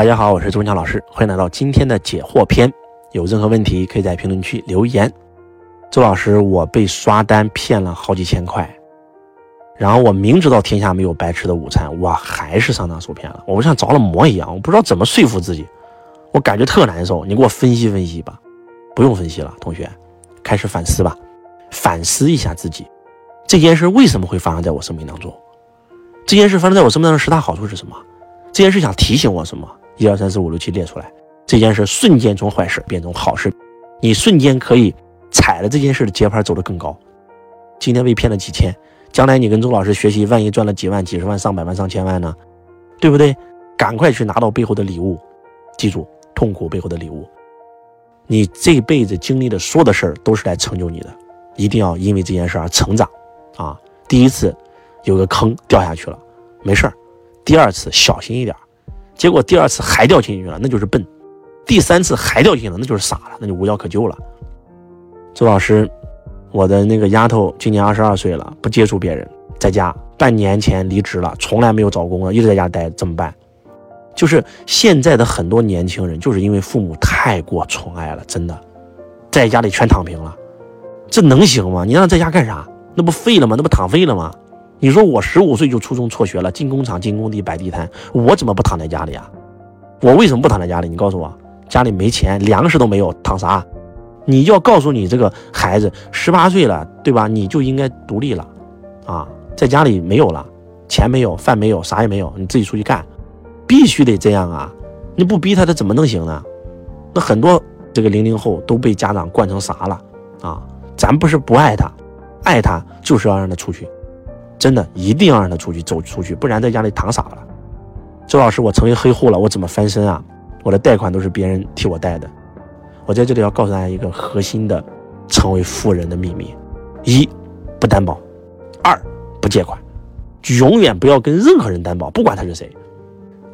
大家好，我是周文强老师，欢迎来到今天的解惑篇。有任何问题可以在评论区留言。周老师，我被刷单骗了好几千块，然后我明知道天下没有白吃的午餐，我还是上当受骗了。我像着了魔一样，我不知道怎么说服自己，我感觉特难受。你给我分析分析吧。不用分析了，同学，开始反思吧，反思一下自己，这件事为什么会发生在我生命当中？这件事发生在我生命当中十大好处是什么？这件事想提醒我什么？一二三四五六七列出来，这件事瞬间从坏事变成好事，你瞬间可以踩了这件事的节拍走得更高。今天被骗了几千，将来你跟周老师学习，万一赚了几万、几十万、上百万、上千万呢？对不对？赶快去拿到背后的礼物，记住痛苦背后的礼物。你这辈子经历的所有的事儿都是来成就你的，一定要因为这件事而成长啊！第一次有个坑掉下去了，没事儿；第二次小心一点。结果第二次还掉进去了，那就是笨；第三次还掉进去了，那就是傻了，那就无药可救了。周老师，我的那个丫头今年二十二岁了，不接触别人，在家半年前离职了，从来没有找工作，一直在家待，怎么办？就是现在的很多年轻人，就是因为父母太过宠爱了，真的，在家里全躺平了，这能行吗？你让他在家干啥？那不废了吗？那不躺废了吗？你说我十五岁就初中辍学了，进工厂、进工地、摆地摊，我怎么不躺在家里啊？我为什么不躺在家里？你告诉我，家里没钱，粮食都没有，躺啥？你要告诉你这个孩子，十八岁了，对吧？你就应该独立了，啊，在家里没有了，钱没有，饭没有，啥也没有，你自己出去干，必须得这样啊！你不逼他，他怎么能行呢？那很多这个零零后都被家长惯成啥了啊？咱不是不爱他，爱他就是要让他出去。真的一定要让他出去走出去，不然在家里躺傻了。周老师，我成为黑户了，我怎么翻身啊？我的贷款都是别人替我贷的。我在这里要告诉大家一个核心的成为富人的秘密：一，不担保；二，不借款，永远不要跟任何人担保，不管他是谁。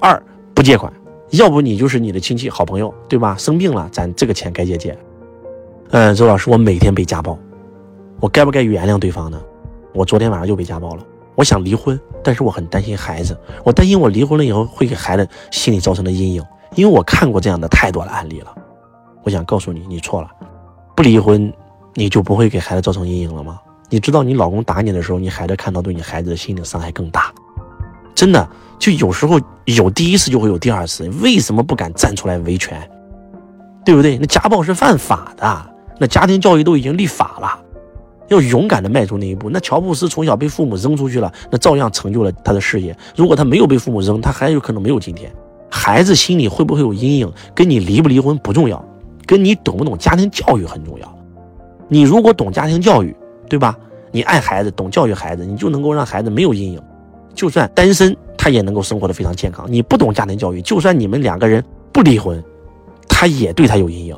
二，不借款，要不你就是你的亲戚、好朋友，对吧？生病了，咱这个钱该借借。嗯，周老师，我每天被家暴，我该不该原谅对方呢？我昨天晚上又被家暴了，我想离婚，但是我很担心孩子，我担心我离婚了以后会给孩子心理造成的阴影，因为我看过这样的太多的案例了。我想告诉你，你错了，不离婚你就不会给孩子造成阴影了吗？你知道你老公打你的时候，你孩子看到对你孩子的心理伤害更大，真的，就有时候有第一次就会有第二次，为什么不敢站出来维权？对不对？那家暴是犯法的，那家庭教育都已经立法了。要勇敢的迈出那一步。那乔布斯从小被父母扔出去了，那照样成就了他的事业。如果他没有被父母扔，他还有可能没有今天。孩子心里会不会有阴影，跟你离不离婚不重要，跟你懂不懂家庭教育很重要。你如果懂家庭教育，对吧？你爱孩子，懂教育孩子，你就能够让孩子没有阴影。就算单身，他也能够生活的非常健康。你不懂家庭教育，就算你们两个人不离婚，他也对他有阴影。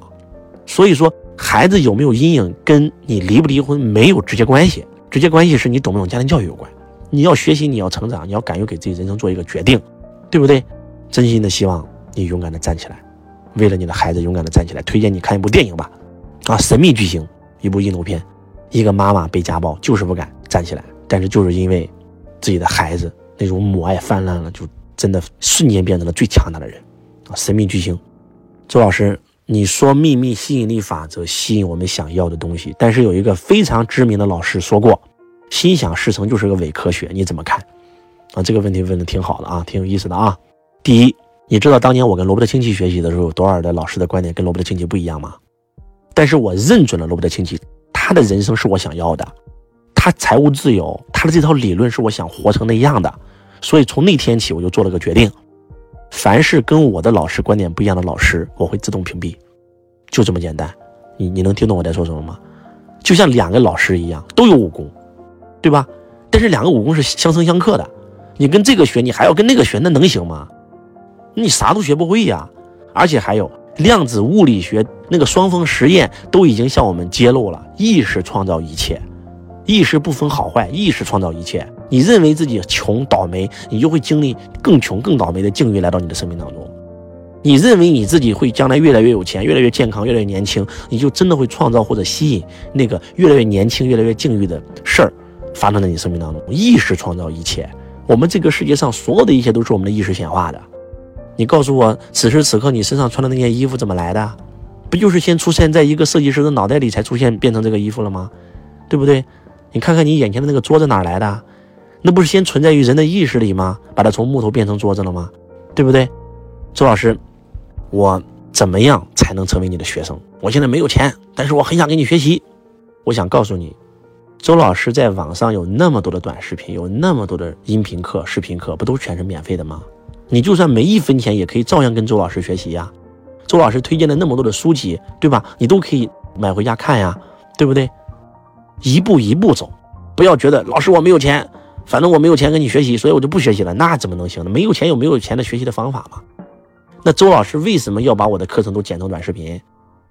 所以说。孩子有没有阴影，跟你离不离婚没有直接关系，直接关系是你懂不懂家庭教育有关。你要学习，你要成长，你要敢于给自己人生做一个决定，对不对？真心的希望你勇敢的站起来，为了你的孩子勇敢的站起来。推荐你看一部电影吧，啊，《神秘巨星》，一部印度片，一个妈妈被家暴，就是不敢站起来，但是就是因为自己的孩子那种母爱泛滥了，就真的瞬间变成了最强大的人。啊，《神秘巨星》，周老师。你说秘密吸引力法则吸引我们想要的东西，但是有一个非常知名的老师说过，心想事成就是个伪科学，你怎么看？啊，这个问题问的挺好的啊，挺有意思的啊。第一，你知道当年我跟罗伯特清崎学习的时候，多尔的老师的观点跟罗伯特清崎不一样吗？但是我认准了罗伯特清崎，他的人生是我想要的，他财务自由，他的这套理论是我想活成那样的，所以从那天起我就做了个决定。凡是跟我的老师观点不一样的老师，我会自动屏蔽，就这么简单。你你能听懂我在说什么吗？就像两个老师一样，都有武功，对吧？但是两个武功是相生相克的。你跟这个学，你还要跟那个学，那能行吗？你啥都学不会呀。而且还有量子物理学那个双峰实验都已经向我们揭露了：意识创造一切，意识不分好坏，意识创造一切。你认为自己穷倒霉，你就会经历更穷更倒霉的境遇来到你的生命当中。你认为你自己会将来越来越有钱，越来越健康，越来越年轻，你就真的会创造或者吸引那个越来越年轻、越来越境遇的事儿发生在你生命当中。意识创造一切，我们这个世界上所有的一切都是我们的意识显化的。你告诉我，此时此刻你身上穿的那件衣服怎么来的？不就是先出现在一个设计师的脑袋里才出现变成这个衣服了吗？对不对？你看看你眼前的那个桌子哪来的？那不是先存在于人的意识里吗？把它从木头变成桌子了吗？对不对？周老师，我怎么样才能成为你的学生？我现在没有钱，但是我很想跟你学习。我想告诉你，周老师在网上有那么多的短视频，有那么多的音频课、视频课，不都全是免费的吗？你就算没一分钱，也可以照样跟周老师学习呀。周老师推荐的那么多的书籍，对吧？你都可以买回家看呀，对不对？一步一步走，不要觉得老师我没有钱，反正我没有钱跟你学习，所以我就不学习了，那怎么能行呢？没有钱有没有钱的学习的方法吗？那周老师为什么要把我的课程都剪成短视频，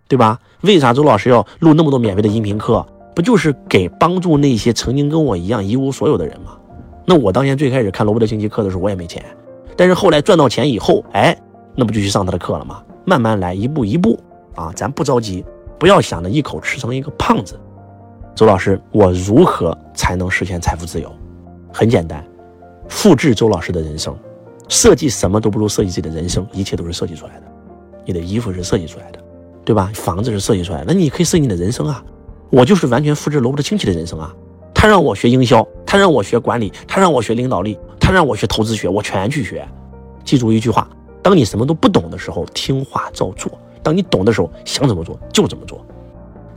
对吧？为啥周老师要录那么多免费的音频课？不就是给帮助那些曾经跟我一样一无所有的人吗？那我当年最开始看罗伯特清崎课的时候，我也没钱，但是后来赚到钱以后，哎，那不就去上他的课了吗？慢慢来，一步一步啊，咱不着急，不要想着一口吃成一个胖子。周老师，我如何才能实现财富自由？很简单，复制周老师的人生，设计什么都不如设计自己的人生，一切都是设计出来的。你的衣服是设计出来的，对吧？房子是设计出来的，那你可以设计你的人生啊。我就是完全复制罗伯特清崎的人生啊。他让我学营销，他让我学管理，他让我学领导力，他让我学投资学，我全去学。记住一句话。当你什么都不懂的时候，听话照做；当你懂的时候，想怎么做就怎么做。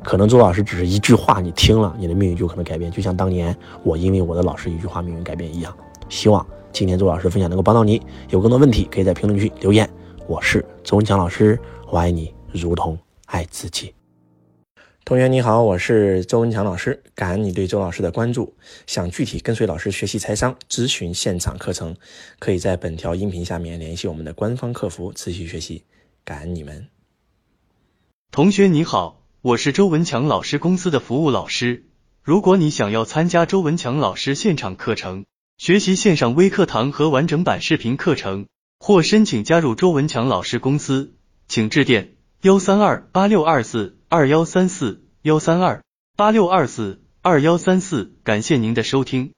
可能周老师只是一句话，你听了，你的命运就可能改变。就像当年我因为我的老师一句话，命运改变一样。希望今天周老师分享能够帮到你。有更多问题，可以在评论区留言。我是周文强老师，我爱你如同爱自己。同学你好，我是周文强老师，感恩你对周老师的关注。想具体跟随老师学习财商、咨询现场课程，可以在本条音频下面联系我们的官方客服持续学习。感恩你们。同学你好，我是周文强老师公司的服务老师。如果你想要参加周文强老师现场课程，学习线上微课堂和完整版视频课程，或申请加入周文强老师公司，请致电幺三二八六二四。二幺三四幺三二八六二四二幺三四，感谢您的收听。